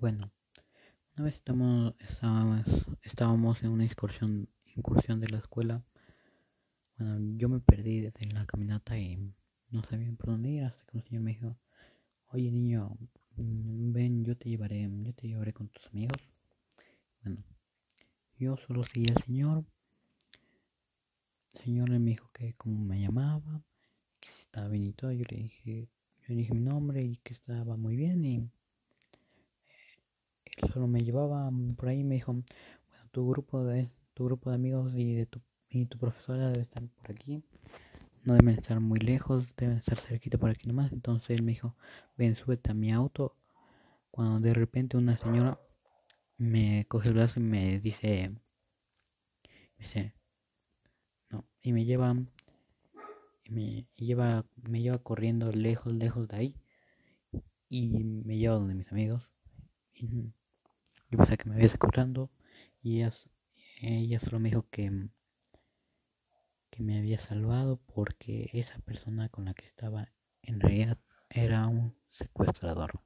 Bueno, una vez estamos, estábamos, estábamos en una excursión, incursión de la escuela. Bueno, yo me perdí desde la caminata y no sabía por dónde ir hasta que un señor me dijo, oye niño, ven, yo te llevaré, yo te llevaré con tus amigos. Bueno, yo solo seguí al señor. El señor me dijo que cómo me llamaba, que si estaba bien y todo. Yo le dije, yo le dije mi nombre y que estaba muy bien y solo me llevaba por ahí y me dijo, bueno, tu grupo de, tu grupo de amigos y de tu, y tu profesora debe estar por aquí. No deben estar muy lejos, deben estar cerquita por aquí nomás. Entonces él me dijo, ven, súbete a mi auto. Cuando de repente una señora me coge el brazo y me dice, no, y me lleva, y me lleva, me lleva corriendo lejos, lejos de ahí. Y me lleva donde mis amigos. Yo pensé que me había secuestrando y ella, ella solo me dijo que, que me había salvado porque esa persona con la que estaba en realidad era un secuestrador.